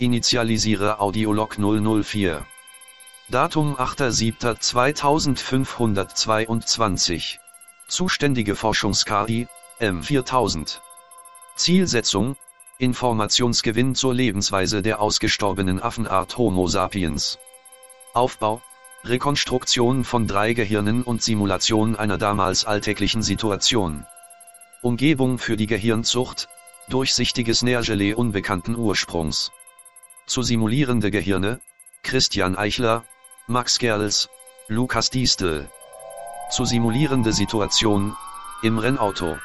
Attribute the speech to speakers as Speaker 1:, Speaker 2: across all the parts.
Speaker 1: Initialisiere Audiolog 004. Datum 8.7.2522. Zuständige Forschungs-KI, M4000. Zielsetzung, Informationsgewinn zur Lebensweise der ausgestorbenen Affenart Homo sapiens. Aufbau, Rekonstruktion von drei Gehirnen und Simulation einer damals alltäglichen Situation. Umgebung für die Gehirnzucht, durchsichtiges Nährgelee unbekannten Ursprungs. Zu simulierende Gehirne, Christian Eichler, Max Gerls, Lukas Diestel. Zu simulierende Situation, im Rennauto.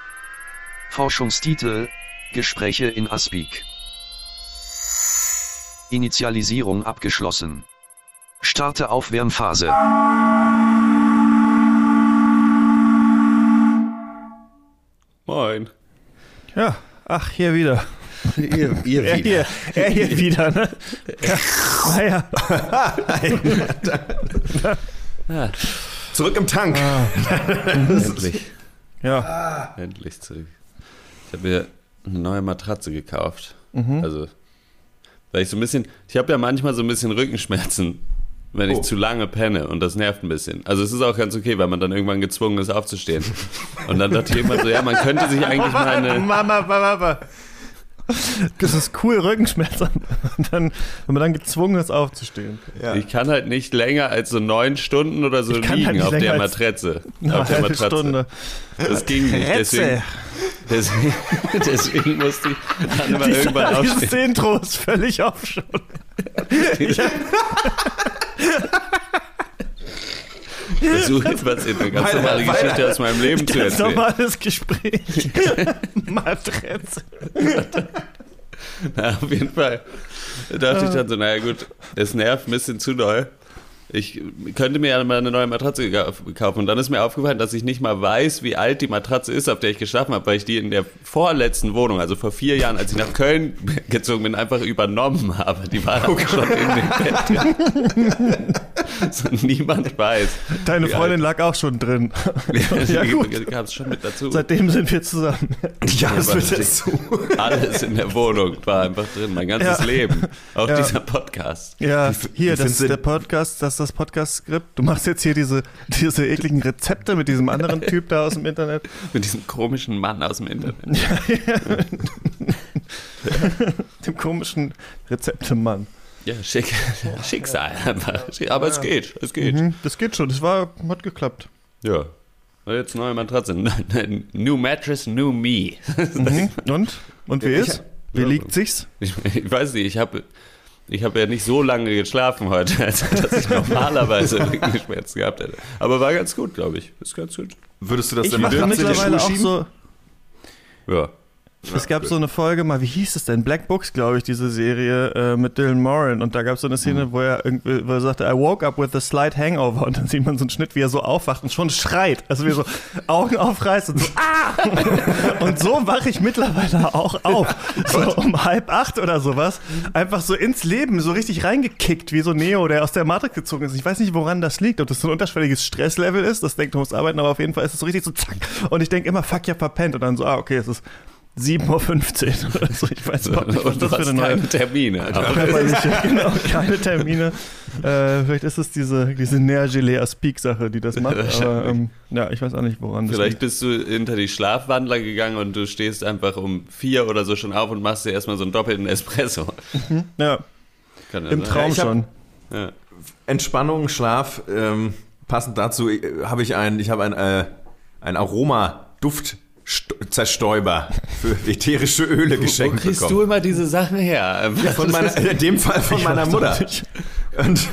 Speaker 1: Forschungstitel, Gespräche in Aspik. Initialisierung abgeschlossen. Starte Aufwärmphase.
Speaker 2: Moin.
Speaker 3: Ja, ach, hier wieder.
Speaker 2: Ihr, ihr
Speaker 3: Er hier, er hier wieder, ne? Ja, naja.
Speaker 4: Zurück im Tank.
Speaker 2: Endlich.
Speaker 3: Ja,
Speaker 2: Endlich zurück. Ich habe mir eine neue Matratze gekauft.
Speaker 3: Mhm.
Speaker 2: Also, weil ich so ein bisschen, ich habe ja manchmal so ein bisschen Rückenschmerzen, wenn ich
Speaker 4: Oh.
Speaker 2: zu lange penne und das nervt ein bisschen. Also es ist auch ganz okay, weil man dann irgendwann gezwungen ist aufzustehen. Und dann dachte ich immer so, ja, man könnte sich eigentlich mal eine,
Speaker 3: Mama, Mama, Mama. Das ist cool, Rückenschmerzen. Und dann, wenn man dann gezwungen ist, aufzustehen.
Speaker 4: Ja.
Speaker 2: ich kann halt nicht länger als so neun Stunden oder so
Speaker 3: kann
Speaker 2: liegen
Speaker 3: halt
Speaker 2: auf der Matratze.
Speaker 3: Eine
Speaker 2: auf der Matratze.
Speaker 3: Stunde.
Speaker 2: Das ging nicht. Deswegen, deswegen, deswegen musste ich dann immer irgendwann
Speaker 3: Dieser,
Speaker 2: aufstehen.
Speaker 3: dieses Intro ist völlig auf schon.
Speaker 2: versuche etwas in eine ganz normale Geschichte aus meinem Leben zu
Speaker 3: Ganz
Speaker 2: erzählen.
Speaker 3: normales Gespräch. Matratze.
Speaker 2: Na, auf jeden Fall dachte ich dann so, naja gut, es nervt ein bisschen zu doll. Ich könnte mir ja mal eine neue Matratze kaufen. Und dann ist mir aufgefallen, dass ich nicht mal weiß, wie alt die Matratze ist, auf der ich geschlafen habe, weil ich die in der vorletzten Wohnung, also vor vier Jahren, als ich nach Köln gezogen bin, einfach übernommen habe. Die war einfach schon in dem Bett. niemand weiß.
Speaker 3: Deine Freundin lag auch schon drin. Ja, gut.
Speaker 2: Gab es schon mit dazu.
Speaker 3: Seitdem sind wir zusammen.
Speaker 4: Ja, das wird
Speaker 2: das-
Speaker 4: jetzt so.
Speaker 2: Alles in der Wohnung war einfach drin, mein ganzes
Speaker 3: Ja.
Speaker 2: Leben. Auch
Speaker 3: Ja.
Speaker 2: dieser Podcast.
Speaker 3: Ja, hier, das ist der Podcast, das ist das Podcast-Skript. Du machst jetzt hier diese, diese ekligen Rezepte mit diesem anderen Typ da aus dem Internet.
Speaker 2: Mit diesem komischen Mann aus dem Internet.
Speaker 3: Dem komischen Rezeptemann.
Speaker 2: Ja, schick, Schicksal einfach. Aber es geht, es geht.
Speaker 3: Mhm, das geht schon, das war, hat geklappt.
Speaker 2: Ja. Jetzt neue Matratze. New Mattress, New Me.
Speaker 3: Mhm. Und? Und wie ist? Wie
Speaker 2: Ja.
Speaker 3: liegt sich's?
Speaker 2: Ich, ich weiß nicht, ich habe ich hab ja nicht so lange geschlafen heute, als dass ich normalerweise Rückenschmerzen gehabt hätte. Aber war ganz gut, glaube ich. Ist ganz gut.
Speaker 4: Würdest du das
Speaker 3: Ich
Speaker 4: denn die
Speaker 3: mittlerweile auch so.
Speaker 2: Ja.
Speaker 3: Es gab so eine Folge mal, wie hieß es denn? Black Books, glaube ich, diese Serie äh, mit Dylan Moran. Und da gab es so eine Szene, wo er irgendwie wo er sagte, I woke up with a slight hangover. Und dann sieht man so einen Schnitt, wie er so aufwacht und schon schreit. Also wie er so Augen aufreißt und so, ah! Und so wache ich mittlerweile auch auf. So um halb acht oder sowas. Einfach so ins Leben, so richtig reingekickt, wie so Neo, der aus der Matrix gezogen ist. Ich weiß nicht, woran das liegt. Ob das so ein unterschwelliges Stresslevel ist, das denkt, du musst arbeiten, aber auf jeden Fall ist es so richtig so zack. Und ich denke immer, fuck, hab verpennt. Und dann so, ah, okay, es ist 7.15 Uhr oder so. Ich weiß überhaupt nicht, was das für eine neue
Speaker 2: keine Termine.
Speaker 3: Körperliche, genau, keine Termine. Äh, vielleicht ist es diese, diese Nährgelee Aspik-Sache, die das macht. Aber ähm, ja, ich weiß auch nicht, woran das
Speaker 2: Vielleicht
Speaker 3: liegt.
Speaker 2: bist du hinter die Schlafwandler gegangen und du stehst einfach um vier oder so schon auf und machst dir erstmal so einen doppelten Espresso.
Speaker 3: Ja,
Speaker 2: Kann ja
Speaker 3: im. Traum
Speaker 4: hab-
Speaker 3: schon.
Speaker 2: Ja.
Speaker 4: Entspannung, Schlaf. Ähm, passend dazu äh, habe ich ein, ich habe ein, äh, ein Aroma-Duft-Zerstäuber für ätherische Öle
Speaker 2: Wo
Speaker 4: geschenkt
Speaker 2: kriegst
Speaker 4: bekommen.
Speaker 2: du immer diese Sachen her?
Speaker 4: Von meiner, in dem Fall von meiner Mutter. Und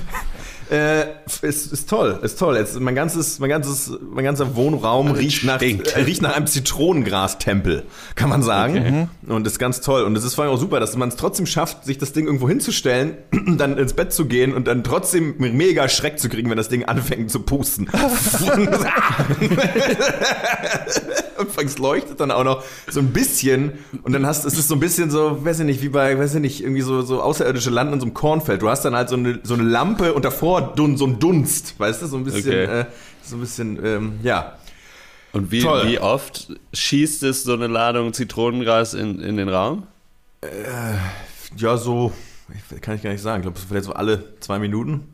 Speaker 4: äh, ist, ist toll, ist toll. Jetzt mein ganzes, mein ganzes, mein ganzer Wohnraum riecht nach, äh, riecht nach einem Zitronengrastempel, kann man sagen. Und ist ganz toll. Und es ist vor allem auch super, dass man es trotzdem schafft, sich das Ding irgendwo hinzustellen, dann ins Bett zu gehen und dann trotzdem mega Schreck zu kriegen, wenn das Ding anfängt zu pusten. und es leuchtet dann auch noch so ein bisschen und dann hast es ist so ein bisschen so, weiß ich nicht, wie bei, weiß ich nicht, irgendwie so, so außerirdische Landen in so einem Kornfeld. Du hast dann halt so eine, so eine Lampe und davor dun, so ein Dunst, weißt du, so ein bisschen,
Speaker 2: Okay.
Speaker 4: äh, so ein bisschen, ähm, ja.
Speaker 2: Und wie,
Speaker 4: Toll.
Speaker 2: wie oft schießt es so eine Ladung Zitronengras in, in den Raum?
Speaker 4: Ja, so, kann ich gar nicht sagen. Ich glaube, vielleicht so alle zwei Minuten.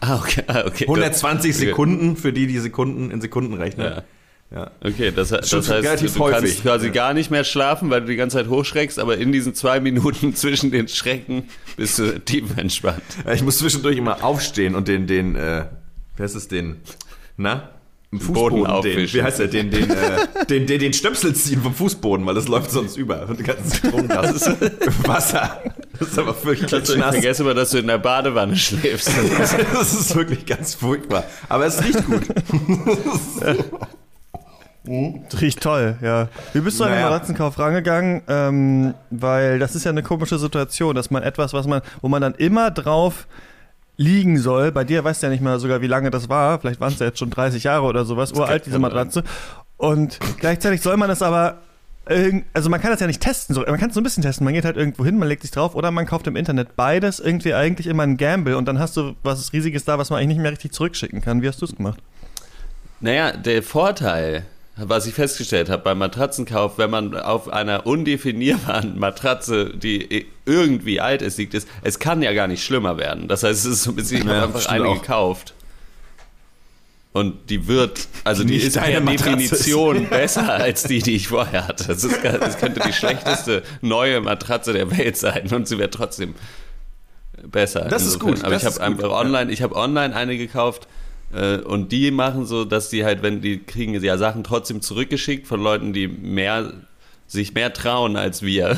Speaker 2: Ah, okay. Ah, okay.
Speaker 4: 120
Speaker 2: Okay.
Speaker 4: Sekunden für die, die Sekunden in Sekunden rechnen.
Speaker 2: Ja.
Speaker 4: Ja.
Speaker 2: Okay, das, das heißt,
Speaker 4: relativ
Speaker 2: du kannst
Speaker 4: häufig.
Speaker 2: quasi
Speaker 4: Ja.
Speaker 2: gar nicht mehr schlafen, weil du die ganze Zeit hochschreckst, aber in diesen zwei Minuten zwischen den Schrecken bist du tief entspannt.
Speaker 4: Ich muss zwischendurch immer aufstehen und den, den, äh, wie heißt es, den, na? Im
Speaker 2: Boden
Speaker 4: den, wie heißt der, den, den, äh, den, den, den Stöpsel ziehen vom Fußboden, weil das läuft sonst über. Und die ganzen Zitronengas ist Wasser. Das ist aber wirklich
Speaker 2: Also ich
Speaker 4: nass.
Speaker 2: vergesse immer, dass du in der Badewanne schläfst.
Speaker 4: Das ist wirklich ganz furchtbar. Aber es riecht gut.
Speaker 3: Riecht toll, ja. Wie bist du an den
Speaker 4: Naja.
Speaker 3: Matratzenkauf rangegangen? Ähm, weil das ist ja eine komische Situation, dass man etwas, was man, wo man dann immer drauf liegen soll. Bei dir weißt du ja nicht mal sogar, wie lange das war. Vielleicht waren es ja jetzt schon 30 Jahre oder sowas, uralt, diese Matratze. Und gleichzeitig soll man das aber also man kann das ja nicht testen, so, man kann es so ein bisschen testen. Man geht halt irgendwo hin, man legt sich drauf oder man kauft im Internet beides irgendwie eigentlich immer ein Gamble und dann hast du was Riesiges da, was man eigentlich nicht mehr richtig zurückschicken kann. Wie hast du es gemacht?
Speaker 2: Naja, der Vorteil, was ich festgestellt habe beim Matratzenkauf, wenn man auf einer undefinierbaren Matratze, die irgendwie alt ist, liegt, ist, es kann ja gar nicht schlimmer werden. Das heißt, es ist so ein bisschen, ich
Speaker 4: Ja,
Speaker 2: einfach eine
Speaker 4: auch.
Speaker 2: gekauft. Und die wird, also die,
Speaker 4: Nicht
Speaker 2: ist per
Speaker 4: Matratze ist.
Speaker 2: Definition besser als die, die ich vorher hatte. Das, ist, das könnte die schlechteste neue Matratze der Welt sein und sie wäre trotzdem besser.
Speaker 4: Das ist
Speaker 2: insofern.
Speaker 4: gut,
Speaker 2: Aber ich
Speaker 4: ist
Speaker 2: habe einfach online, ich habe online eine gekauft und die machen so, dass die halt, wenn die kriegen ja Sachen trotzdem zurückgeschickt von Leuten, die mehr sich mehr trauen als wir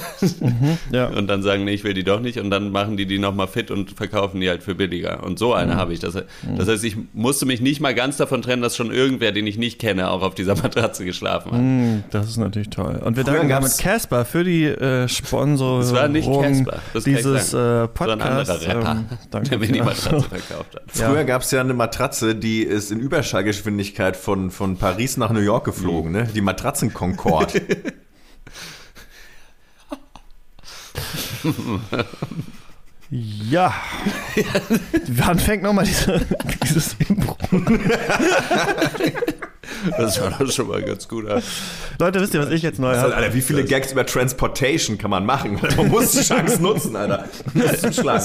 Speaker 3: Ja.
Speaker 2: und dann sagen, nee, ich will die doch nicht und dann machen die die nochmal fit und verkaufen die halt für billiger. Und so eine habe ich. Das, das heißt, ich musste mich nicht mal ganz davon trennen, dass schon irgendwer, den ich nicht kenne, auch auf dieser Matratze geschlafen hat.
Speaker 3: Mm, Das ist natürlich toll. Und wir danken damit Casper für die äh, Sponsorung
Speaker 2: Das war nicht Casper, das
Speaker 3: dieses äh,
Speaker 2: So ein anderer
Speaker 3: Podcasts.
Speaker 2: Rapper,
Speaker 3: ähm, danke.
Speaker 2: der mir die. Matratze verkauft hat.
Speaker 3: Ja.
Speaker 4: Früher gab es ja eine Matratze, die ist in Überschallgeschwindigkeit von, von Paris nach New York geflogen, ne? Die Matratzen Concorde.
Speaker 3: Ja. Wann fängt nochmal diese, dieses Impro?
Speaker 2: Das war doch schon mal ganz gut. an.
Speaker 3: Leute, wisst ihr, was ich jetzt neu
Speaker 4: Also,
Speaker 3: habe?
Speaker 4: Alter, wie viele Gags über Transportation kann man machen? Man muss die Chance nutzen, Alter. Das ist ein Schlag.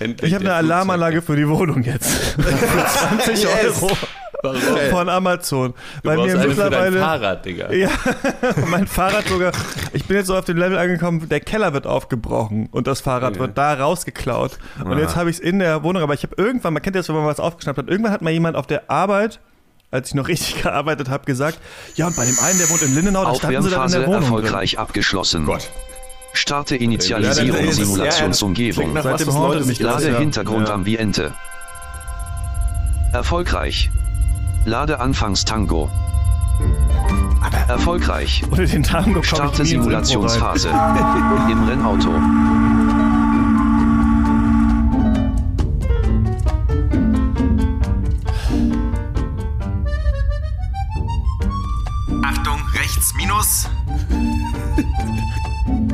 Speaker 2: Endlich
Speaker 3: Ich habe eine Alarmanlage für die Wohnung jetzt. für 20
Speaker 4: Yes.
Speaker 3: Euro.
Speaker 2: Warum?
Speaker 3: von Amazon.
Speaker 2: Du
Speaker 3: Weil mir
Speaker 2: eine für dein
Speaker 3: mittlerweile.
Speaker 2: Fahrrad, Digga.
Speaker 3: Ja, mein Fahrrad sogar. Ich bin jetzt so auf dem Level angekommen, der Keller wird aufgebrochen und das Fahrrad
Speaker 2: Okay.
Speaker 3: wird da rausgeklaut. Und jetzt habe ich es in der Wohnung, aber ich habe irgendwann, man kennt das, wenn man was aufgeschnappt hat, irgendwann hat mal jemand auf der Arbeit, als ich noch richtig gearbeitet habe, gesagt, ja, und bei dem einen, der wohnt in Lindenau, da standen sie dann in der Wohnung. drin.
Speaker 1: erfolgreich abgeschlossen.
Speaker 4: Gott.
Speaker 1: Starte
Speaker 4: Ja,
Speaker 1: Initialisierung
Speaker 4: ja,
Speaker 1: Simulationsumgebung.
Speaker 3: das,
Speaker 1: Lade
Speaker 3: ja.
Speaker 1: Hintergrund
Speaker 3: Ja.
Speaker 1: Ambiente. Erfolgreich. Lade Anfangstango. Erfolgreich.
Speaker 3: Ohne den Tango
Speaker 1: Starte. Simulationsphase. Im Rennauto.
Speaker 4: Achtung, rechts, minus.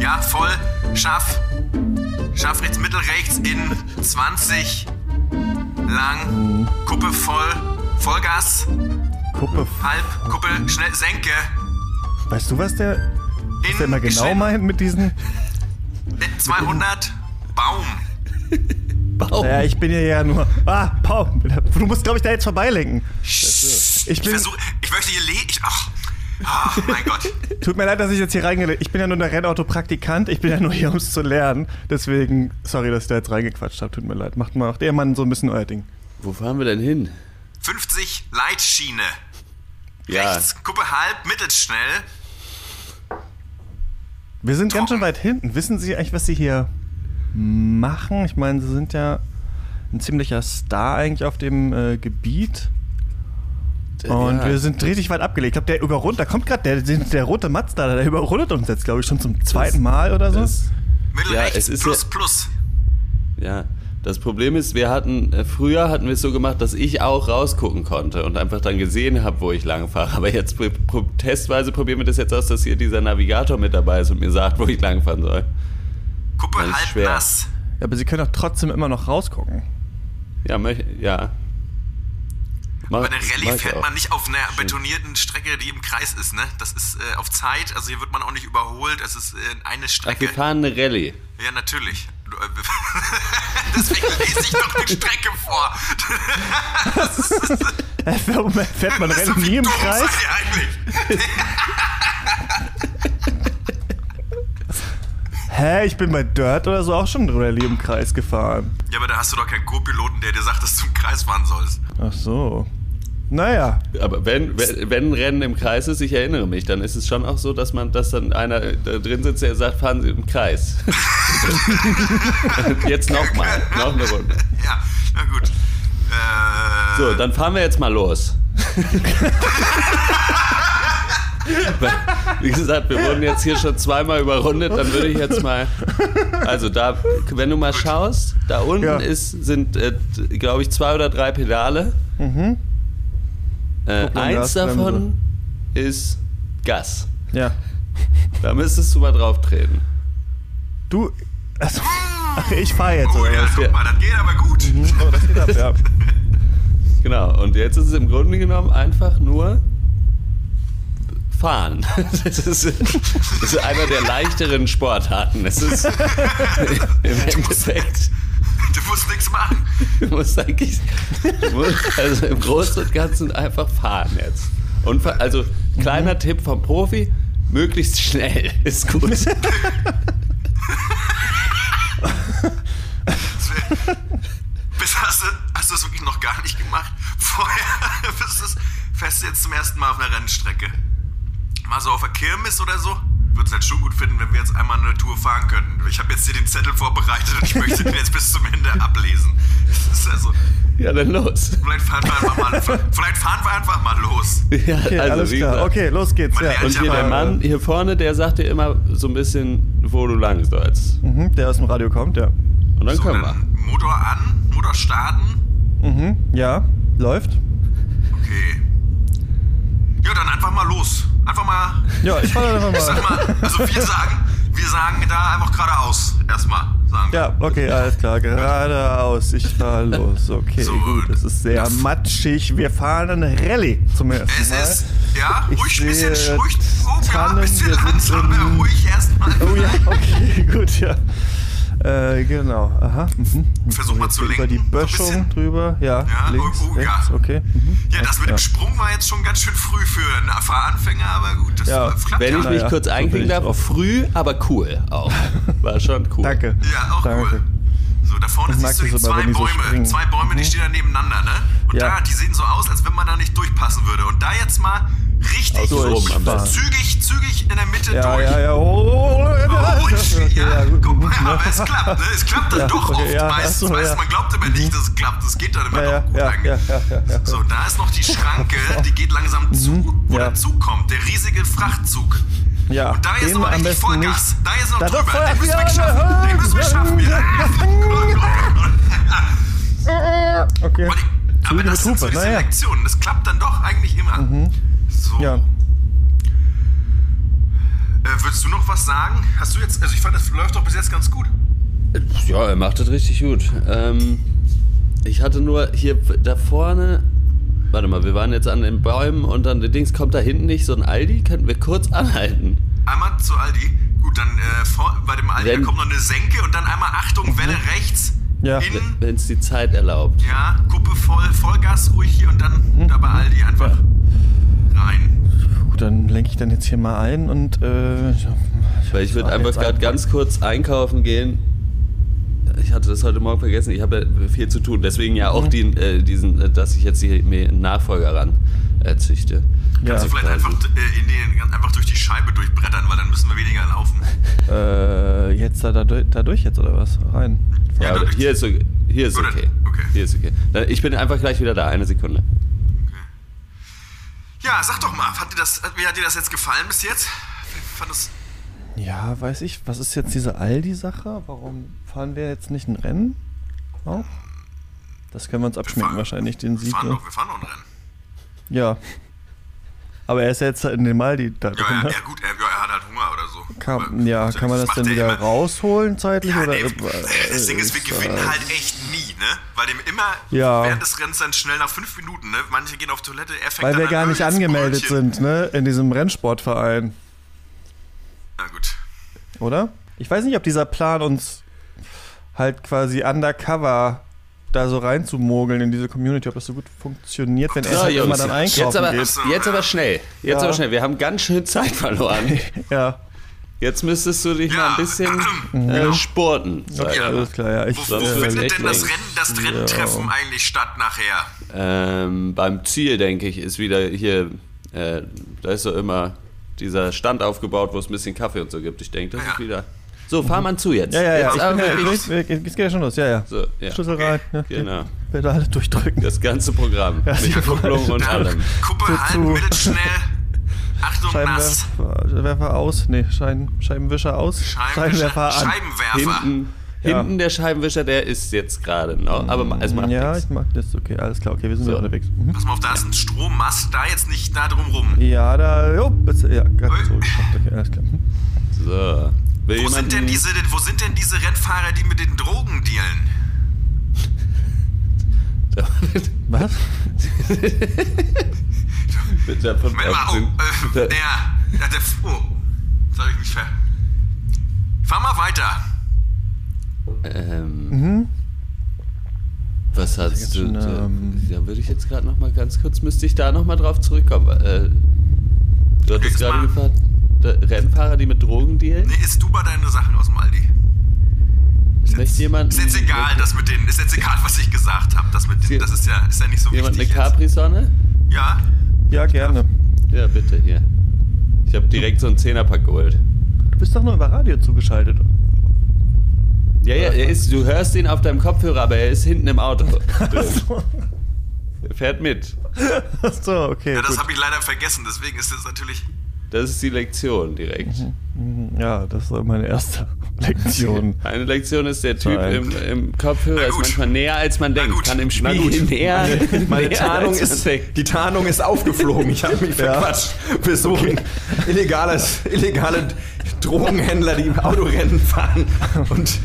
Speaker 4: Ja, voll. Schaff. Schaff rechts, mittel, rechts in 20. Lang. Kuppe voll. Vollgas.
Speaker 3: Kuppe.
Speaker 4: Halb. Kuppe schnell. Senke.
Speaker 3: Weißt du, was der, was der immer genau meint mit diesen?
Speaker 4: Äh, 200. Baum.
Speaker 3: Ja, ich bin ja ja nur. Ah, Paul, du musst, glaube ich, da jetzt vorbeilenken. Ich
Speaker 4: Ich
Speaker 3: bin,
Speaker 4: versuche. Ich möchte hier le. Ich, ach. Ach, mein Gott.
Speaker 3: tut mir leid, dass ich jetzt hier reingehe. Ich bin ja nur der Rennautopraktikant. Ich bin ja nur hier, um es zu lernen. Deswegen, sorry, dass ich da jetzt reingequatscht habe. Tut mir leid. Macht mal, macht ihr Mann so ein bisschen euer Ding.
Speaker 2: Wo fahren wir denn hin?
Speaker 4: 50 Leitschiene.
Speaker 2: Ja,
Speaker 4: Rechts. Kuppe halb. Mittelschnell.
Speaker 3: Wir sind ganz schön weit hinten. Wissen Sie eigentlich, was Sie hier machen? Ich meine, Sie sind ja ein ziemlicher Star eigentlich auf dem äh, Gebiet. Und
Speaker 2: ja.
Speaker 3: wir sind richtig weit abgelegt. Ich glaube, der überrundet, da kommt gerade der, der, der rote Mazda, der überrundet uns jetzt, glaube ich, schon zum zweiten Mal oder so.
Speaker 2: das,
Speaker 4: Mittel,
Speaker 2: Ja,
Speaker 4: rechts.
Speaker 2: es ist
Speaker 4: plus,
Speaker 2: ja-
Speaker 4: plus.
Speaker 2: ja. Das Problem ist, wir hatten, äh, früher hatten wir es so gemacht, dass ich auch rausgucken konnte und einfach dann gesehen habe, wo ich lang fahre. Aber jetzt pro- pro- testweise probieren wir das jetzt aus, dass hier dieser Navigator mit dabei ist und mir sagt, wo ich langfahren soll.
Speaker 4: Kuppe
Speaker 2: Das ist
Speaker 4: halb
Speaker 2: schwer.
Speaker 4: nass.
Speaker 3: Ja, aber Sie können doch trotzdem immer noch rausgucken.
Speaker 2: Ja, möch, ja. Mach-
Speaker 4: Aber eine
Speaker 2: mach
Speaker 4: Rallye fährt
Speaker 2: auch.
Speaker 4: man nicht auf einer betonierten Strecke, die im Kreis ist, ne? Das ist äh, auf Zeit, also hier wird man auch nicht überholt, es ist äh, eine
Speaker 2: Ach,
Speaker 4: Strecke.
Speaker 2: wir fahren eine Rallye.
Speaker 4: Ja, natürlich. Äh, Deswegen lese ich doch die Strecke vor.
Speaker 3: Warum fährt man Rennen nie im Kreis?
Speaker 4: seid ihr eigentlich?
Speaker 3: Hä, ich bin bei Dirt oder so auch schon Rallye im Kreis gefahren.
Speaker 4: Ja, aber da hast du doch keinen Co-Piloten, der dir sagt, dass du im Kreis fahren sollst.
Speaker 3: Ach so. Naja,
Speaker 2: Aber wenn, wenn, wenn ein Rennen im Kreis ist, ich erinnere mich, dann ist es schon auch so, dass man, dass dann einer da drin sitzt, der sagt, fahren Sie im Kreis. jetzt nochmal, noch eine Runde.
Speaker 4: Ja, na gut. Äh,
Speaker 2: So, dann fahren wir jetzt mal los. Wie gesagt, wir wurden jetzt hier schon zweimal überrundet, dann würde ich jetzt mal. Also da, wenn du mal schaust, da unten
Speaker 3: Ja.
Speaker 2: ist, sind, äh, glaube ich, zwei oder drei Pedale.
Speaker 3: Mhm.
Speaker 2: Äh, eins davon ist Gas.
Speaker 3: ja.
Speaker 2: Da müsstest du mal drauf treten.
Speaker 3: Du, also, ach, ich fahr jetzt,
Speaker 4: oh ja, guck mal, das geht aber gut.
Speaker 3: Oh, das geht ab, ja.
Speaker 2: Genau, und jetzt ist es im Grunde genommen einfach nur fahren. Das ist, das ist einer der leichteren Sportarten. Es ist im Endeffekt,
Speaker 4: Du musst nichts machen.
Speaker 2: du musst eigentlich, du musst also im Großen und Ganzen einfach fahren jetzt. Und also kleiner Tipp vom Profi, möglichst schnell ist gut.
Speaker 4: Bis hast du, hast du das wirklich noch gar nicht gemacht? Vorher bist du, fährst du jetzt zum ersten Mal auf einer Rennstrecke. Mal so auf der Kirmes oder so? Würde es halt schon gut finden, wenn wir jetzt einmal eine Tour fahren könnten. Ich habe jetzt hier den Zettel vorbereitet und ich möchte den jetzt bis zum Ende ablesen. Das ist also,
Speaker 2: Ja, dann los.
Speaker 4: vielleicht fahren wir einfach mal, vielleicht fahren wir einfach mal los.
Speaker 2: Ja,
Speaker 3: Okay, alles
Speaker 2: wie
Speaker 3: klar.
Speaker 2: gesagt.
Speaker 3: Okay, los geht's. Ja.
Speaker 2: Und hier der Mann hier vorne, der sagt dir immer so ein bisschen, wo du lang sollst.
Speaker 3: Mhm, der aus dem Radio kommt, ja.
Speaker 2: Und dann
Speaker 4: So,
Speaker 2: können wir.
Speaker 4: Motor an, Motor starten.
Speaker 3: Mhm, ja, läuft.
Speaker 4: Okay. Ja, dann einfach mal los. Einfach mal
Speaker 3: Ja, ich fahr dann
Speaker 4: Ich
Speaker 3: einfach
Speaker 4: sag
Speaker 3: mal.
Speaker 4: mal, also wir sagen, wir sagen da einfach geradeaus erstmal. Sagen wir.
Speaker 3: Ja, okay, alles klar. Geradeaus. Ich fahr los. Okay,
Speaker 4: So,
Speaker 3: gut. Es ist sehr
Speaker 4: das-
Speaker 3: matschig. Wir fahren eine Rallye zum ersten
Speaker 4: Es
Speaker 3: Mal.
Speaker 4: ist, ja,
Speaker 3: Ich
Speaker 4: ruhig ein bisschen, ruhig, oh, ja, ein bisschen
Speaker 3: wir sind
Speaker 4: langsam,
Speaker 3: in-
Speaker 4: ruhig erstmal.
Speaker 3: Oh ja, okay, gut, ja. Äh, genau. Aha. Mhm.
Speaker 4: Versuch mal zu
Speaker 3: Über die
Speaker 4: lenken, so ein
Speaker 3: Böschung
Speaker 4: bisschen.
Speaker 3: drüber. Ja,
Speaker 4: Ja,
Speaker 3: links,
Speaker 4: oh, oh, ja.
Speaker 3: rechts, okay. Mhm.
Speaker 4: Ja, das mit dem Sprung war jetzt schon ganz schön früh für einen Fahranfänger, aber gut, das
Speaker 3: Ja,
Speaker 4: klappt
Speaker 2: Wenn
Speaker 4: ja.
Speaker 2: ich mich
Speaker 3: Naja,
Speaker 2: kurz
Speaker 3: so
Speaker 2: einkriegen
Speaker 3: ich
Speaker 2: darf, früh, aber cool auch. War schon cool.
Speaker 3: Danke.
Speaker 4: Ja, auch
Speaker 3: Danke.
Speaker 4: cool. So, da vorne
Speaker 3: Ich
Speaker 4: siehst du die zwei
Speaker 3: die so
Speaker 4: Bäume. zwei Bäume, die stehen da nebeneinander, ne? Und
Speaker 3: Ja.
Speaker 4: da, die sehen so aus, als wenn man da nicht durchpassen würde. Und da jetzt mal richtig
Speaker 2: besten.
Speaker 4: zügig, zügig in der Mitte
Speaker 3: Ja,
Speaker 4: durch.
Speaker 3: ja, ja. Oh, oh, oh,
Speaker 4: Oh,
Speaker 3: okay,
Speaker 4: ja,
Speaker 3: gut.
Speaker 4: guck mal,
Speaker 3: Mhm,
Speaker 4: aber es klappt, ne? Es klappt dann
Speaker 3: Ja,
Speaker 4: doch
Speaker 3: okay,
Speaker 4: oft
Speaker 3: ja,
Speaker 4: meistens.
Speaker 3: so, ja.
Speaker 4: du, man glaubt immer nicht, dass es klappt. Es geht dann immer
Speaker 3: Ja, ja,
Speaker 4: doch gut
Speaker 3: ja,
Speaker 4: eigentlich.
Speaker 3: ja, ja, ja, ja.
Speaker 4: So, da ist noch die Schranke, die geht langsam zu, wo
Speaker 3: ja.
Speaker 4: der Zug kommt, der riesige Frachtzug.
Speaker 3: Ja,
Speaker 4: Und da ist
Speaker 3: den
Speaker 4: noch
Speaker 3: am
Speaker 4: richtig Vollgas.
Speaker 3: nicht.
Speaker 4: Da ist noch
Speaker 3: Da
Speaker 4: drüber. Den müssen wir
Speaker 3: ja,
Speaker 4: schaffen.
Speaker 3: ja,
Speaker 4: Den müssen wir schaffen. Ja.
Speaker 3: Okay.
Speaker 4: Aber, die, das
Speaker 3: mit
Speaker 4: sind so diese
Speaker 3: naja.
Speaker 4: Lektionen. Das klappt dann doch eigentlich immer. So.
Speaker 3: Ja.
Speaker 4: Äh, würdest du noch was sagen? Hast du jetzt, also ich fand, das läuft doch bis jetzt ganz gut.
Speaker 2: Ja, er macht das richtig gut. Ähm, ich hatte nur hier da vorne. Warte mal, wir waren jetzt an den Bäumen und dann Dings kommt da hinten nicht so ein Aldi. Könnten wir kurz anhalten?
Speaker 4: Einmal zu Aldi. Gut, dann äh, vor, bei dem Aldi
Speaker 2: Wenn-
Speaker 4: da kommt noch eine Senke und dann einmal Achtung, Welle rechts.
Speaker 3: Ja.
Speaker 2: Wenn es die Zeit erlaubt.
Speaker 4: ja, Kuppe voll, Vollgas ruhig hier und dann da bei Aldi einfach rein.
Speaker 3: Gut, dann lenke ich dann jetzt hier mal ein und äh, ja,
Speaker 2: Weil ich würde einfach gerade ganz kurz einkaufen gehen. Ich hatte das heute Morgen vergessen. Ich habe ja viel zu tun. Deswegen ja
Speaker 3: Mhm.
Speaker 2: auch den, äh, diesen, äh, dass ich jetzt hier mir einen Nachfolger ran äh, züchte.
Speaker 3: Ja,
Speaker 4: Kannst du vielleicht einfach, äh, in den, einfach durch die Scheibe durchbrettern, weil dann müssen wir weniger laufen.
Speaker 3: Äh, jetzt da, da, durch- da durch jetzt oder was? Rein.
Speaker 2: Ja,
Speaker 4: Ja, durch-
Speaker 2: hier ist, okay. hier ist okay.
Speaker 4: okay.
Speaker 2: Hier ist okay. Ich bin einfach gleich wieder da. Eine Sekunde.
Speaker 4: Ja, sag doch mal, hat dir das, wie hat dir das jetzt gefallen bis jetzt? Ich fand das,
Speaker 3: Ja, weiß ich. Was ist jetzt diese Aldi-Sache? Warum fahren wir jetzt nicht ein Rennen? Auch? Das können wir uns abschminken
Speaker 4: fahren-
Speaker 3: wahrscheinlich, den
Speaker 4: wir
Speaker 3: Sieg.
Speaker 4: fahren
Speaker 3: ne?
Speaker 4: doch, wir fahren doch ein Rennen.
Speaker 3: Ja. Aber er ist jetzt in dem Aldi da
Speaker 4: Ja,
Speaker 3: drin.
Speaker 4: ja,
Speaker 3: ne?
Speaker 4: ja gut, er, er hat halt Hunger oder so.
Speaker 3: Kann, ja, kann man das
Speaker 4: er
Speaker 3: wieder
Speaker 4: immer.
Speaker 3: rausholen zeitlich?
Speaker 4: Ja,
Speaker 3: oder,
Speaker 4: nee,
Speaker 3: äh,
Speaker 4: das Ding ist, wir gewinnen halt echt nie, ne? Weil nehmen immer
Speaker 3: Ja.
Speaker 4: während des Rennens dann schnell nach fünf Minuten, ne? Manche gehen auf Toilette, er fängt
Speaker 3: Weil wir gar
Speaker 4: "Oh,
Speaker 3: nicht angemeldet
Speaker 4: Brötchen."
Speaker 3: sind, ne? In diesem Rennsportverein,
Speaker 4: Na gut.
Speaker 3: oder? Ich weiß nicht, ob dieser Plan uns halt quasi undercover da so reinzumogeln in diese Community, ob das so gut funktioniert, wenn er halt immer dann
Speaker 2: jetzt
Speaker 3: einkaufen
Speaker 2: aber,
Speaker 3: geht.
Speaker 2: jetzt aber schnell. Jetzt
Speaker 3: Ja.
Speaker 2: aber schnell. Wir haben ganz schön Zeit verloren.
Speaker 3: Ja,
Speaker 2: Jetzt müsstest du dich
Speaker 4: Ja.
Speaker 2: mal ein bisschen äh, spurten.
Speaker 3: okay,
Speaker 4: Ja.
Speaker 3: alles klar, ja. Ich,
Speaker 4: Wo, wo
Speaker 3: äh,
Speaker 4: findet denn das. Rennen, das Renntreffen eigentlich statt nachher?
Speaker 2: Ähm, beim Ziel, denke ich, ist wieder hier, äh, da ist so immer dieser Stand aufgebaut, wo es ein bisschen Kaffee und so gibt. Ich denke, das
Speaker 4: Ja.
Speaker 2: ist wieder. So, fahr mal zu jetzt.
Speaker 3: ja, ja, ja.
Speaker 2: Jetzt
Speaker 3: Ich bin, ja ich, ich, es geht ja schon los, ja, ja.
Speaker 2: So, ja.
Speaker 3: Schlüssel rein, ne?
Speaker 2: Genau.
Speaker 3: Pedale durchdrücken.
Speaker 2: Das ganze Programm.
Speaker 3: Ja,
Speaker 2: mit
Speaker 3: die-
Speaker 2: Kupplung und allem.
Speaker 4: Kuppe
Speaker 3: Zu-
Speaker 4: halten, mittelschnell. Achtung, nass.
Speaker 3: Scheinwerfer, Werfer aus, nee, Schein, Scheibenwischer aus, Scheinwerfer an.
Speaker 4: Scheibenwerfer.
Speaker 2: Hinten,
Speaker 3: Ja.
Speaker 2: hinten der Scheibenwischer, der ist jetzt gerade noch. Aber es macht
Speaker 3: ja,
Speaker 2: nichts.
Speaker 3: ich mag das, okay, alles klar, okay, wir sind
Speaker 2: So.
Speaker 3: unterwegs. Mhm.
Speaker 4: Pass mal auf, da ist ein Strommast, da jetzt nicht da drum rum.
Speaker 3: Ja, da, jo, bitte, ja, ganz zurückgeschafft, okay, alles klar. Mhm.
Speaker 2: So. Will
Speaker 4: Wo sind, denn diese, wo sind denn diese Rennfahrer, die mit den Drogen dealen?
Speaker 3: Was?
Speaker 2: Mit der von
Speaker 4: Moment mal, oh, äh, der,
Speaker 2: der,
Speaker 4: ja, der, oh, jetzt hab ich mich ver... Fahr mal weiter.
Speaker 2: ähm,
Speaker 3: Mhm.
Speaker 2: Was hast du? da,
Speaker 3: ähm,
Speaker 2: da würde ich jetzt gerade noch mal ganz kurz, müsste ich da noch mal drauf zurückkommen. Äh, du hattest gerade gefragt, Rennfahrer, die mit Drogen dealen?
Speaker 4: Nee, isst du mal deine Sachen aus dem Aldi.
Speaker 2: Möchte jemand,
Speaker 4: Ist jetzt egal, das mit den, ist jetzt egal, was ich gesagt habe. Das mit das ist ja, ist ja nicht so
Speaker 2: jemand eine
Speaker 4: wichtig. jetzt.
Speaker 2: Capri-Sonne?
Speaker 4: Ja,
Speaker 3: Ja, gerne.
Speaker 2: Ja, bitte, hier. Ich habe direkt so einen Zehnerpack geholt.
Speaker 3: Du bist doch nur über Radio zugeschaltet.
Speaker 2: Ja, ja, er ist, du hörst ihn auf deinem Kopfhörer, aber er ist hinten im Auto. er fährt mit.
Speaker 3: Achso, okay,
Speaker 4: ja das habe ich leider vergessen, deswegen ist es natürlich.
Speaker 2: Das ist die Lektion direkt.
Speaker 3: Mhm, Ja, das war meine erste Lektion.
Speaker 2: Eine Lektion ist, der Typ im, im Kopfhörer ist manchmal näher als man denkt.
Speaker 4: gut.
Speaker 2: Kann im
Speaker 4: gut.
Speaker 2: näher.
Speaker 4: Meine
Speaker 2: näher
Speaker 4: Tarnung ist, die Tarnung ist aufgeflogen. Ich habe mich verquatscht. Wir suchen illegales, illegale Drogenhändler, die Autorennen fahren und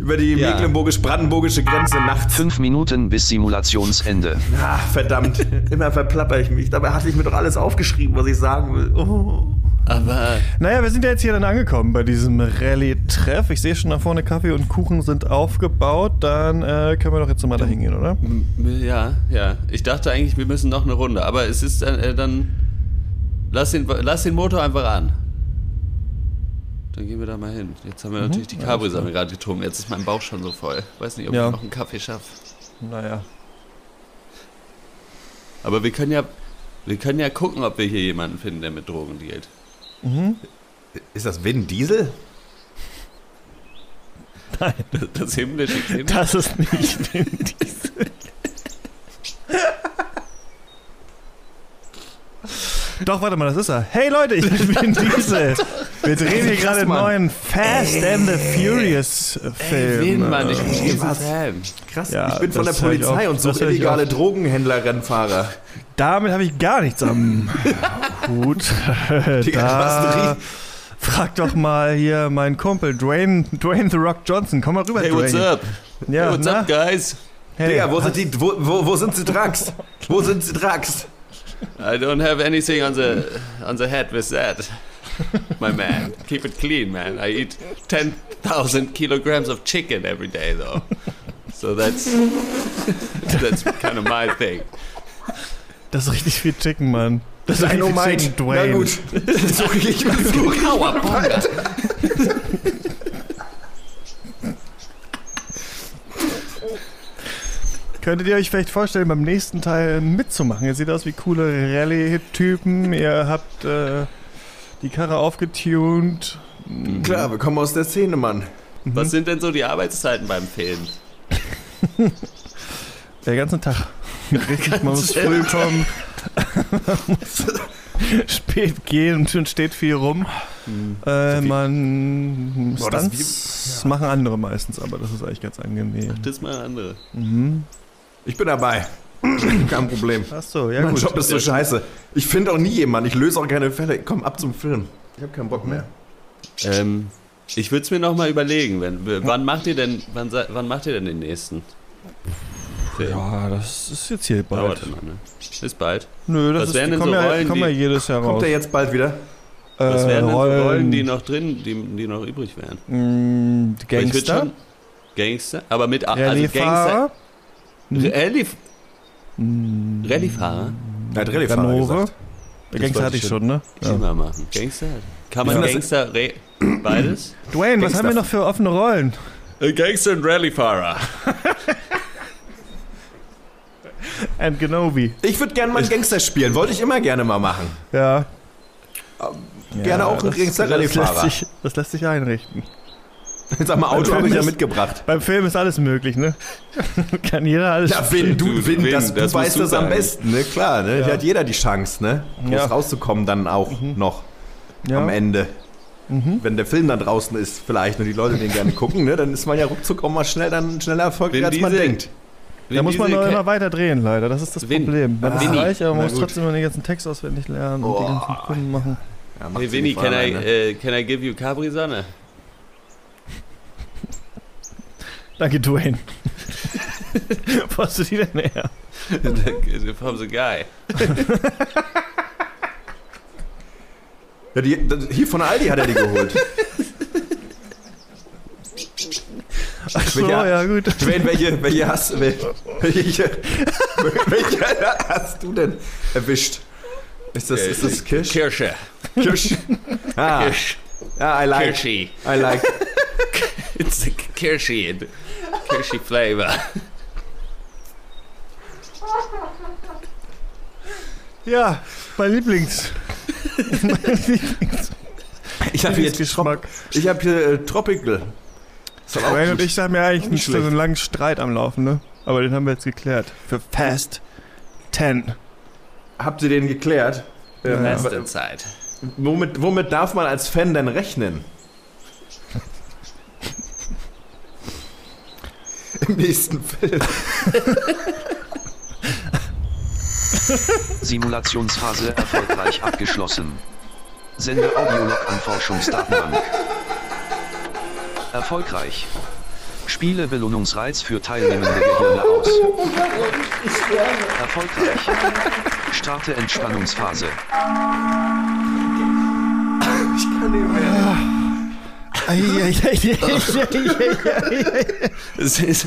Speaker 4: über die
Speaker 2: Ja.
Speaker 4: mecklenburgisch-brandenburgische Grenze nachts.
Speaker 1: Fünf Minuten bis Simulationsende.
Speaker 4: Ah, verdammt. Immer verplapper ich mich. Dabei hatte ich mir doch alles aufgeschrieben, was ich sagen will. Oh.
Speaker 2: Aber
Speaker 3: Naja, wir sind ja jetzt hier dann angekommen bei diesem Rallye-Treff. Ich sehe schon da vorne Kaffee und Kuchen sind aufgebaut. Dann äh, können wir doch jetzt mal da hingehen, oder?
Speaker 2: ja, ja. Ich dachte eigentlich, wir müssen noch eine Runde. Aber es ist äh, dann. Lass den, lass den Motor einfach an. Dann gehen wir da mal hin. Jetzt haben wir natürlich die Cabri-Sonne gerade getrunken. Jetzt ist mein Bauch schon so voll. Weiß nicht, ob
Speaker 3: Ja.
Speaker 2: ich noch einen Kaffee schaffe.
Speaker 3: Naja.
Speaker 2: Aber wir können ja. Wir können ja gucken, ob wir hier jemanden finden, der mit Drogen dealt.
Speaker 4: Ist das Vin Diesel?
Speaker 2: Das himmlische Kind.
Speaker 3: Das ist nicht Vin Diesel. Doch, warte mal, das ist er. Hey Leute, ich bin Vin Diesel. Wir drehen hier gerade einen neuen Fast and the Furious Film.
Speaker 2: Win, Mann, ich bin
Speaker 3: Äh?
Speaker 2: Fan.
Speaker 4: Krass,
Speaker 3: Ja,
Speaker 4: ich bin von der Polizei
Speaker 3: auf.
Speaker 4: und so illegale. Drogenhändler-Rennfahrer.
Speaker 3: Damit habe ich gar nichts am Hut.
Speaker 4: Digga,
Speaker 3: da frag doch mal hier meinen Kumpel Dwayne, Dwayne The Rock Johnson. Komm mal rüber,
Speaker 2: Hey,
Speaker 3: Dwayne.
Speaker 2: what's up?
Speaker 3: Ja,
Speaker 2: hey, what's
Speaker 3: na?
Speaker 2: up, guys?
Speaker 3: Hey,
Speaker 4: Digga, wo sind die, wo, wo, wo sind sie Drags? Wo sind sie Drags?
Speaker 2: I don't have anything on the on the head with that. My man, keep it clean, man. I eat 10,000 kilograms of chicken every day, though. So that's that's kind of my thing.
Speaker 3: Das ist richtig viel Chicken, Mann. Das ist richtig
Speaker 4: Dynamite.
Speaker 3: Chicken,
Speaker 4: Na
Speaker 3: Dwayne.
Speaker 4: gut. So krieg ich mal so
Speaker 3: Könntet ihr euch vielleicht vorstellen, beim nächsten Teil mitzumachen? Ihr seht aus wie coole Rallye-Typen. Ihr habt äh, die Karre aufgetunt.
Speaker 4: Klar, wir kommen aus der Szene, Mann.
Speaker 2: Was sind denn so die Arbeitszeiten beim Film?
Speaker 3: Der ganze Tag. Richtig, man muss früh kommen. man muss spät gehen und steht viel rum. Äh, man
Speaker 4: Boah, das
Speaker 3: Stunts machen andere meistens, aber das ist eigentlich ganz angenehm.
Speaker 2: Das ist mal eine andere.
Speaker 4: Ich bin dabei. Kein Problem.
Speaker 3: Ach so, ja
Speaker 4: mein
Speaker 3: gut.
Speaker 4: Job ist so scheiße. Ich finde auch nie jemanden. Ich löse auch keine Fälle. Komm, ab zum Film. Ich habe keinen Bock mehr.
Speaker 2: Ähm, ich würde es mir noch mal überlegen. Wenn, wann macht ihr denn wann, wann macht ihr denn den nächsten? Film.
Speaker 3: Ja, das ist jetzt hier bald.
Speaker 2: Dauert immer, ne? Ist bald.
Speaker 3: Nö, das
Speaker 2: Was
Speaker 3: ist, die kommen,
Speaker 2: so
Speaker 3: ja,
Speaker 2: Rollen,
Speaker 3: kommen ja jedes Jahr raus.
Speaker 4: Kommt der jetzt bald wieder?
Speaker 2: Was
Speaker 3: Äh,
Speaker 2: wären denn so Rollen, die noch drin, die, die noch übrig wären?
Speaker 3: Mm, Gangster,
Speaker 2: schon- Gangster? Aber mit also Gangster. Rallye, Rallyefahrer?
Speaker 4: Er hat Rallye-Fahrer
Speaker 3: Ganove.
Speaker 4: gesagt.
Speaker 3: Der Gangster hatte
Speaker 4: ich
Speaker 3: schon, ne? Ja.
Speaker 2: Immer machen. Gangster? Kann man
Speaker 4: das-
Speaker 2: Gangster, Re beides?
Speaker 3: Dwayne, was
Speaker 4: Gangster.
Speaker 3: haben wir noch für offene Rollen?
Speaker 2: Gangster und Rallyefahrer.
Speaker 3: And Genovi.
Speaker 4: Ich würde gerne mal einen Gangster spielen. Wollte ich immer gerne mal machen.
Speaker 3: Ja.
Speaker 4: Gerne auch einen Gangster-Rallye-Fahrer.
Speaker 3: das, das lässt sich einrichten.
Speaker 4: Sag mal, Auto habe ich ja
Speaker 3: ist-
Speaker 4: mitgebracht.
Speaker 3: Beim Film ist alles möglich, ne? Kann jeder alles
Speaker 4: Ja, Win, du,
Speaker 2: Du,
Speaker 4: Win,
Speaker 2: Win,
Speaker 4: das, du
Speaker 2: das
Speaker 4: weißt
Speaker 2: du
Speaker 4: das am besten, ne? Klar, ne? Hier hat jeder die Chance, ne? Groß
Speaker 3: Ja.
Speaker 4: rauszukommen dann auch noch
Speaker 3: ja.
Speaker 4: am Ende. Wenn der Film dann draußen ist, vielleicht, und die Leute den gerne gucken, ne? Dann ist man ja ruckzuck auch mal schnell dann schneller erfolgreich,
Speaker 2: Wenn
Speaker 4: als man denkt.
Speaker 3: Da muss man immer weiter drehen, leider. Das ist das
Speaker 2: Vin.
Speaker 3: Problem. Man ist
Speaker 2: Vinny.
Speaker 3: reich, aber man muss trotzdem immer den ganzen Text auswendig lernen und die
Speaker 4: Oh.
Speaker 3: ganzen Kunden machen.
Speaker 4: Ja,
Speaker 2: Hey
Speaker 4: nicht
Speaker 2: can I,
Speaker 4: ne?
Speaker 2: äh, can I give you Capri-Sonne?
Speaker 3: Danke, Dwayne. Wo hast du die denn her?
Speaker 2: From the guy.
Speaker 4: Ja, die, hier von Aldi hat er die geholt.
Speaker 3: Ach so,
Speaker 4: Welcher-
Speaker 3: ja gut.
Speaker 4: Dwayne, welche, welche, hast, welche, welche, welche hast du denn erwischt? Ist das, ist das Kirsch?
Speaker 2: Kirsche.
Speaker 4: Kirsch. Ah,
Speaker 2: Kirsch.
Speaker 4: ja, I like.
Speaker 2: Kirschi.
Speaker 4: I like.
Speaker 2: It's Kirschi. Kirschi flavor.
Speaker 3: Ja, mein Lieblings. mein Lieblings.
Speaker 4: Ich habe hier,
Speaker 3: Geschmack.
Speaker 4: ich hab hier äh, Tropical. Gut.
Speaker 3: und ich haben ja eigentlich
Speaker 4: Nicht
Speaker 3: so einen langen Streit am Laufen, ne? Aber den haben wir jetzt geklärt. Für Fast 10.
Speaker 4: Habt ihr den geklärt? Ähm,
Speaker 3: Ja.
Speaker 2: Beste Zeit.
Speaker 4: womit, womit darf man als Fan denn rechnen? Im nächsten Film.
Speaker 1: Simulationsphase erfolgreich abgeschlossen. Sende Audiolog an Forschungsdatenbank. Erfolgreich. Spiele Belohnungsreiz für teilnehmende Gehirne aus. Erfolgreich. Starte Entspannungsphase.
Speaker 4: Ich kann nicht mehr.
Speaker 2: Ist,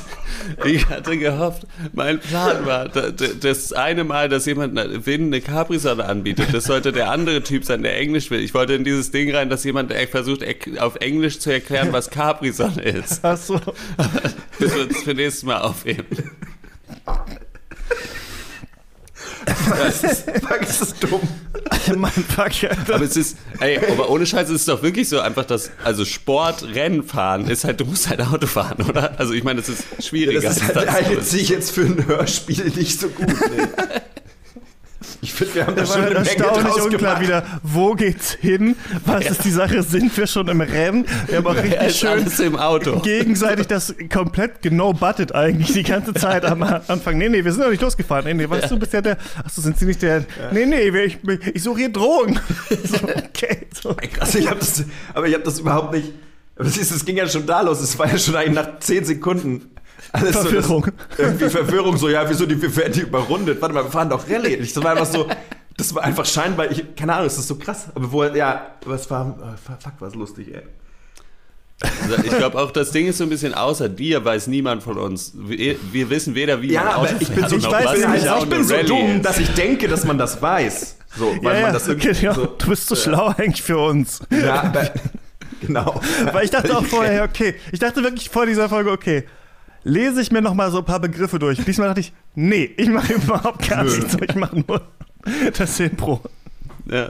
Speaker 2: ich hatte gehofft, mein Plan war, da- da- das eine Mal, dass jemand eine- Win eine Capri-Sonne anbietet, das sollte der andere Typ sein, der Englisch will. Ich wollte in dieses Ding rein, dass jemand versucht, auf Englisch zu erklären, was Capri-Sonne ist.
Speaker 3: Ach so.
Speaker 2: Das wird für nächstes Mal aufheben.
Speaker 4: Das ist, dumm.
Speaker 3: Mann, fuck, ja.
Speaker 2: Aber es ist, ey, aber ohne Scheiß ist es doch wirklich so einfach, dass, also Sport, Rennen fahren, ist halt, du musst halt Auto fahren, oder? Also ich meine, das ist schwieriger.
Speaker 4: Das ist
Speaker 2: als
Speaker 4: halt,
Speaker 2: das.
Speaker 4: eignet sich jetzt für ein Hörspiel nicht so gut. Nee. Ich finde, wir haben da
Speaker 3: Das
Speaker 4: schon eine Menge
Speaker 3: erstaunlich
Speaker 4: draus
Speaker 3: unklar wieder, wo geht's hin? Was ist die Sache? Sind wir schon im Rennen? Wir haben auch richtig
Speaker 2: ist
Speaker 3: schön
Speaker 2: alles im Auto.
Speaker 3: gegenseitig das komplett genau-buttet eigentlich die ganze Zeit am Anfang. Nee, nee, wir sind noch nicht losgefahren. Nee, nee, weißt du, bist ja der. Achso, sind sie nicht der. Nee, nee, wir- ich, ich suche hier Drogen. So, okay. So.
Speaker 4: Also ich habe das, aber ich habe das überhaupt nicht. Aber siehst du, es ging ja schon da los. Es war ja schon eigentlich nach 10 Sekunden. Alles
Speaker 3: Verwirrung.
Speaker 4: So, das, irgendwie Verwirrung, so, ja, wieso, die, wir werden die überrundet. Warte mal, wir fahren doch Rallye. Ich, das war einfach so, das war einfach scheinbar, ich, keine Ahnung, das ist so krass. Aber wo, ja, aber es war, oh, fuck, was lustig, ey.
Speaker 2: Also Ich glaube auch, das Ding ist so ein bisschen außer dir, weiß niemand von uns. Wir, wir wissen weder, wie
Speaker 4: Ja,
Speaker 2: man
Speaker 4: aber ich bin so,
Speaker 3: ich weiß
Speaker 2: was
Speaker 4: also ich bin so dumm,
Speaker 2: ist.
Speaker 4: dass ich denke, dass man das weiß. So, weil
Speaker 3: Ja,
Speaker 4: man das irgendwie
Speaker 3: okay, ja,
Speaker 4: so,
Speaker 3: du bist so schlau eigentlich für uns.
Speaker 4: ja, aber, genau.
Speaker 3: Weil ich dachte auch vorher, okay, ich dachte wirklich vor dieser Folge, okay, lese ich mir noch mal so ein paar Begriffe durch. Diesmal dachte ich, nee, ich mache überhaupt gar
Speaker 4: Nö.
Speaker 3: nichts. Ich mache nur das Impro.
Speaker 2: Ja.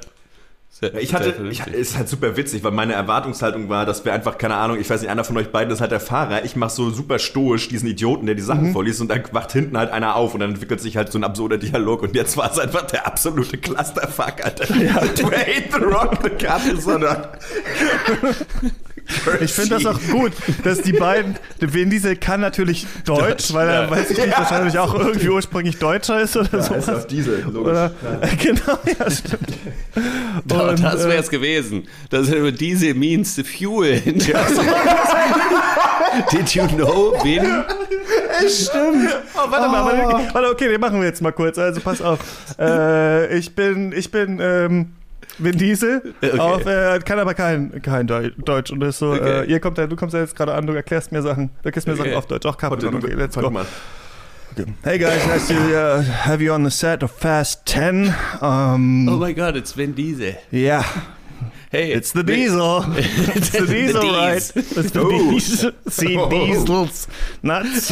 Speaker 2: Sehr,
Speaker 4: Ich hatte, ich, ist halt super witzig, weil meine Erwartungshaltung war, dass wir einfach, keine Ahnung, ich weiß nicht, einer von euch beiden ist halt der Fahrer. Ich mache so super stoisch diesen Idioten, der die Sachen
Speaker 3: Mhm.
Speaker 4: vorliest und dann wacht hinten halt einer auf und dann entwickelt sich halt so ein absurder Dialog und jetzt war es einfach der absolute Clusterfuck, Alter. Dwayne The Rock, the Captain, sondern
Speaker 3: Ich finde das auch gut, dass die beiden, Vin Diesel kann natürlich Deutsch, weil er,
Speaker 2: Ja.
Speaker 3: weiß ich nicht,
Speaker 4: Ja.
Speaker 3: wahrscheinlich auch irgendwie ursprünglich Deutscher ist oder
Speaker 4: Ja, ist
Speaker 3: sowas.
Speaker 4: auf Diesel, logisch.
Speaker 3: Oder, genau, ja, stimmt. Und,
Speaker 2: das
Speaker 3: äh,
Speaker 2: wäre es gewesen. Das ist diese means the fuel. Did you know, Win?
Speaker 4: Stimmt.
Speaker 3: Oh, warte mal, warte, warte, okay, den machen wir jetzt mal kurz. Also pass auf. Äh, ich bin, ich bin ähm, Vin Diesel,
Speaker 2: Okay.
Speaker 3: auf, äh, kann aber kein, kein Deu Deutsch. Und ist so,
Speaker 2: Okay.
Speaker 3: äh, ihr kommt ja, du kommst ja jetzt gerade an, du erklärst mir Sachen, du erklärst mir
Speaker 2: Okay.
Speaker 3: Sachen auf Deutsch. Auch Capricorn,
Speaker 4: du-
Speaker 3: okay, let's go.
Speaker 4: mal.
Speaker 3: Hey guys, nice to uh, have you on the set of Fast 10. Um,
Speaker 2: Oh my god, it's Vin Diesel.
Speaker 3: yeah,
Speaker 2: Hey,
Speaker 3: it's the Diesel. It's the Diesel,
Speaker 2: Dies.
Speaker 3: right? It's the
Speaker 4: Oh.
Speaker 3: Diesel. See,
Speaker 4: Oh.
Speaker 3: Diesels nuts.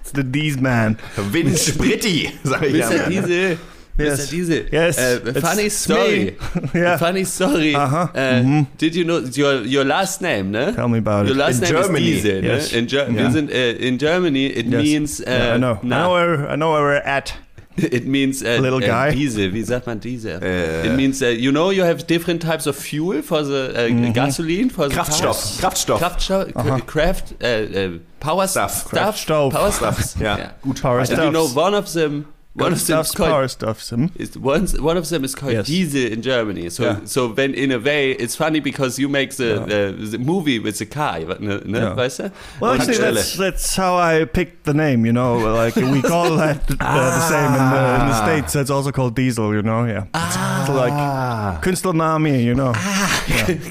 Speaker 3: it's the Dies man.
Speaker 4: Vin Spritti, sag ich ja.
Speaker 2: Diesel.
Speaker 3: Yes.
Speaker 2: Mr. Diesel.
Speaker 3: Yes,
Speaker 2: Uh,
Speaker 3: it's
Speaker 2: funny story.
Speaker 3: Yeah.
Speaker 2: Funny story.
Speaker 3: Aha.
Speaker 2: Uh, Did you know your your last name, ne?
Speaker 3: Tell me about
Speaker 2: Your
Speaker 3: it.
Speaker 2: last
Speaker 4: In
Speaker 2: name
Speaker 4: Germany,
Speaker 2: is Diesel,
Speaker 3: yes.
Speaker 2: ne? In, Ger
Speaker 3: Yeah.
Speaker 2: sind, uh, in Germany, it
Speaker 3: Yes.
Speaker 2: means uh,
Speaker 3: Yeah, I know. I know where I know where we're at.
Speaker 2: It means uh,
Speaker 3: Little
Speaker 2: uh,
Speaker 3: guy.
Speaker 2: Diesel. Wie sagt man Diesel?
Speaker 4: Äh.
Speaker 2: It means uh, you know you have different types of fuel for the uh,
Speaker 3: Mhm.
Speaker 2: gasoline for the
Speaker 4: Kraftstoff. Kraftstoff.
Speaker 2: Kraftstoff. Craft. Uh, uh, power
Speaker 4: Stuff.
Speaker 2: Stuff.
Speaker 3: Kraftstoff.
Speaker 2: Power stuff.
Speaker 4: Ja, gut.
Speaker 3: Power
Speaker 2: And you know one of them. One of them is
Speaker 3: stuffs,
Speaker 2: called
Speaker 3: power stuffs.
Speaker 2: Is one, one of them is called
Speaker 3: Yes.
Speaker 2: Diesel in Germany. So
Speaker 3: Yeah.
Speaker 2: so when in a way it's funny because you make the, the, the movie with the car, ne, ne,
Speaker 3: Yeah.
Speaker 2: weißt du?
Speaker 3: Well, actually, that's that's how I picked the name. You know, like we call that uh, the same in the, in the states. It's also called Diesel. You know, yeah. It's like
Speaker 4: Ah.
Speaker 3: Künstlername. You know.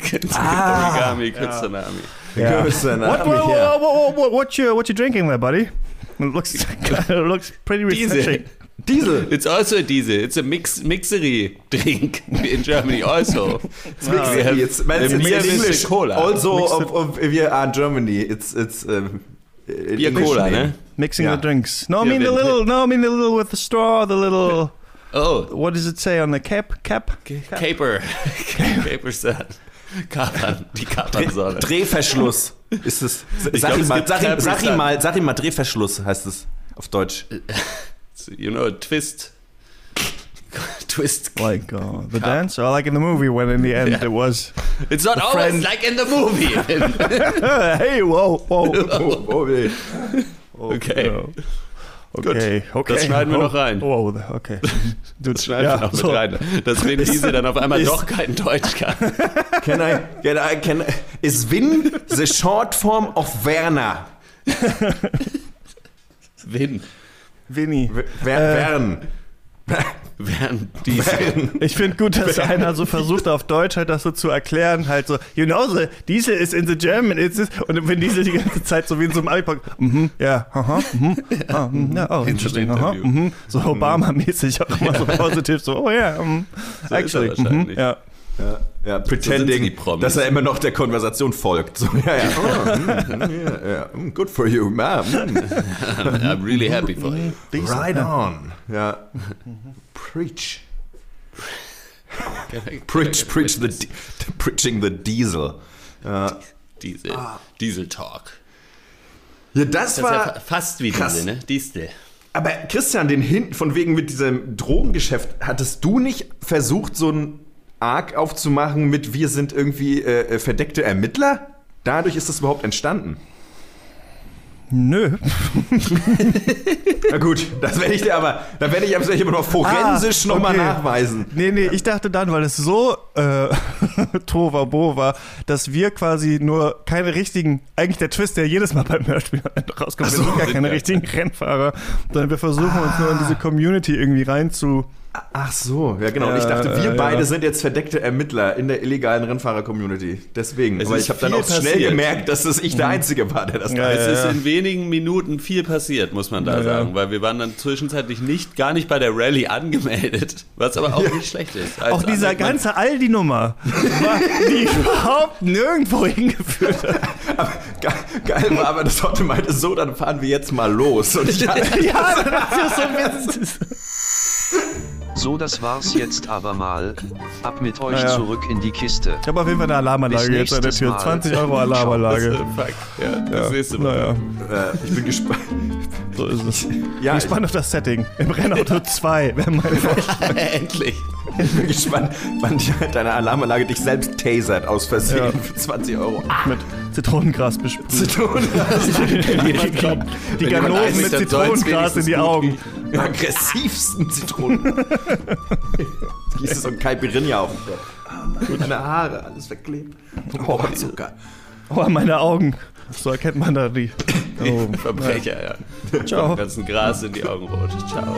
Speaker 2: Origami, Künstlername.
Speaker 3: Yeah.
Speaker 4: Größe.
Speaker 3: What, what, what, what, what, what you what you drinking there, buddy? It looks it looks pretty refreshing.
Speaker 4: Diesel.
Speaker 2: It's also a diesel. It's a mix mixery drink in Germany also.
Speaker 4: It's, it's,
Speaker 2: a
Speaker 4: it's
Speaker 2: beer
Speaker 4: in
Speaker 2: with
Speaker 4: English.
Speaker 2: cola.
Speaker 4: Also, of, of, we are Germany. It's it's um, in
Speaker 2: Bier
Speaker 4: English
Speaker 2: Cola, ne?
Speaker 3: Mixing
Speaker 4: Yeah.
Speaker 3: the drinks. No, I mean the little. No, I mean the little with the straw. The little.
Speaker 2: Oh,
Speaker 3: What does it say on the cap? Cap?
Speaker 2: Caper. Caper Sun. Kapern, die Kapernsäule.
Speaker 4: Drehverschluss ist es. Sag
Speaker 2: glaub,
Speaker 4: ihm mal,
Speaker 2: gibt
Speaker 4: sag ihm,
Speaker 2: Capri
Speaker 4: sag ihm
Speaker 2: Sun.
Speaker 4: mal, sag ihm mal Drehverschluss heißt es auf Deutsch.
Speaker 2: You know, twist. twist.
Speaker 3: Like uh, the dance, or like in the movie when in the end
Speaker 2: Yeah.
Speaker 3: it was.
Speaker 2: It's not always
Speaker 3: friend-
Speaker 2: like in the movie.
Speaker 3: hey, whoa, whoa.
Speaker 4: Oh, oh, weh.
Speaker 2: okay.
Speaker 3: Okay, okay.
Speaker 2: Das schneiden wir
Speaker 3: oh,
Speaker 2: noch rein.
Speaker 3: Oh, okay. Du
Speaker 2: Das schneiden wir noch mit rein. Dass Vin Diesel dann auf einmal doch kein Deutsch kann.
Speaker 4: Can I, can I, can I, is Win the short form of Werner?
Speaker 2: Vin.
Speaker 3: Winnie.
Speaker 4: W- Wer, Wern.
Speaker 2: Diesel.
Speaker 3: Ich finde gut, dass einer so versucht, auf Deutsch halt das so zu erklären, halt so, you know, the Diesel is in the German, it's this, und wenn Diesel die ganze Zeit so wie in so einem Alpaka, mhm, ja, aha, mhm, ah, mhm, ja, oh, interesting, aha, mhm, so Obama-mäßig auch immer so positiv, so, oh ja, mhm,
Speaker 2: So ist er
Speaker 3: actually, mhm,
Speaker 2: wahrscheinlich.
Speaker 3: ja.
Speaker 4: Ja, ja
Speaker 2: So
Speaker 4: pretending,
Speaker 2: Promis.
Speaker 4: dass er immer noch der Konversation folgt. So, ja, ja. Oh, mm, mm, ja. Mm, Good for you, man. Mm.
Speaker 2: I'm really happy for you.
Speaker 4: Right on. Ja. Preach. Preach, preach the, preaching the diesel. Ja,
Speaker 2: Diesel. Diesel Talk.
Speaker 4: ja das
Speaker 2: Das ist
Speaker 4: war.
Speaker 2: ja fa- fast wie
Speaker 4: krass.
Speaker 2: Diesel, ne? Diesel.
Speaker 4: Aber Christian, den hinten von wegen mit diesem Drogengeschäft, hattest du nicht versucht, so ein Arc aufzumachen mit wir sind irgendwie äh, äh, verdeckte Ermittler? Dadurch ist das überhaupt entstanden.
Speaker 3: Nö.
Speaker 4: Na gut, das werde ich dir aber, da werde ich aber immer noch forensisch
Speaker 3: Ah,
Speaker 4: nochmal
Speaker 3: okay.
Speaker 4: nachweisen.
Speaker 3: Nee, nee, ich dachte dann, weil es so äh, Tova war, dass wir quasi nur keine richtigen, eigentlich der Twist, der jedes Mal beim Hörspiel rauskommt,
Speaker 4: Ach
Speaker 3: wir
Speaker 4: so,
Speaker 3: sind gar keine
Speaker 2: wir-
Speaker 3: richtigen Rennfahrer, sondern wir versuchen uns nur in diese Community irgendwie rein zu.
Speaker 4: Ach so, ja genau. Und ich dachte, wir
Speaker 3: äh,
Speaker 4: beide
Speaker 3: ja.
Speaker 4: sind jetzt verdeckte Ermittler in der illegalen Rennfahrer-Community. Deswegen.
Speaker 2: Es
Speaker 4: Aber ich habe dann auch schnell
Speaker 2: passiert.
Speaker 4: gemerkt, dass das ich der Einzige war, der das
Speaker 3: Ja,
Speaker 4: weiß.
Speaker 2: Es ist
Speaker 3: ja.
Speaker 2: in wenigen Minuten viel passiert, muss man da
Speaker 3: Ja, ja.
Speaker 2: sagen, weil wir waren dann zwischenzeitlich nicht, gar nicht bei der Rallye angemeldet, was aber auch nicht schlecht ist. Als
Speaker 3: Auch dieser ganze Aldi-Nummer, war- die überhaupt nirgendwo hingeführt hat.
Speaker 4: Aber ge geil war aber, das Otto meinte, so, dann fahren wir jetzt mal los. Und ich hatte,
Speaker 3: Ja, das ist so ein bisschen.
Speaker 1: So, das war's jetzt aber mal. Ab mit euch
Speaker 3: Ja,
Speaker 1: zurück in die Kiste.
Speaker 3: Ich habe auf jeden Fall eine Alarmanlage jetzt an der Tür.
Speaker 1: Mal.
Speaker 3: 20 Euro Alarmanlage.
Speaker 2: fuck. Ja, das nächste Mal.
Speaker 3: Naja,
Speaker 4: äh, ich bin gespannt.
Speaker 3: so ist es.
Speaker 4: Ja,
Speaker 3: Ich
Speaker 4: ich
Speaker 3: bin gespannt auf das Setting. Im Rennauto 2 wäre mein Vorschlag.
Speaker 2: Endlich.
Speaker 4: bin gespannt, wann die, deine Alarmanlage dich selbst tasert aus Versehen
Speaker 3: Ja.
Speaker 4: für 20 Euro.
Speaker 3: mit Zitronengras besprüht.
Speaker 4: Zitronen.
Speaker 3: Die, die, die Ganoven mit Zitronengras in die Augen.
Speaker 4: Die aggressivsten Zitronen. Gießt es so ein Caipirinha auf den Kopf. Meine Haare, alles verklebt. Oh, Zucker.
Speaker 3: Oh, meine Augen. So erkennt man da die. Oh.
Speaker 2: Verbrecher, ja.
Speaker 3: Ciao.
Speaker 2: Dem ganzen Gras in die Augen rot. Ciao.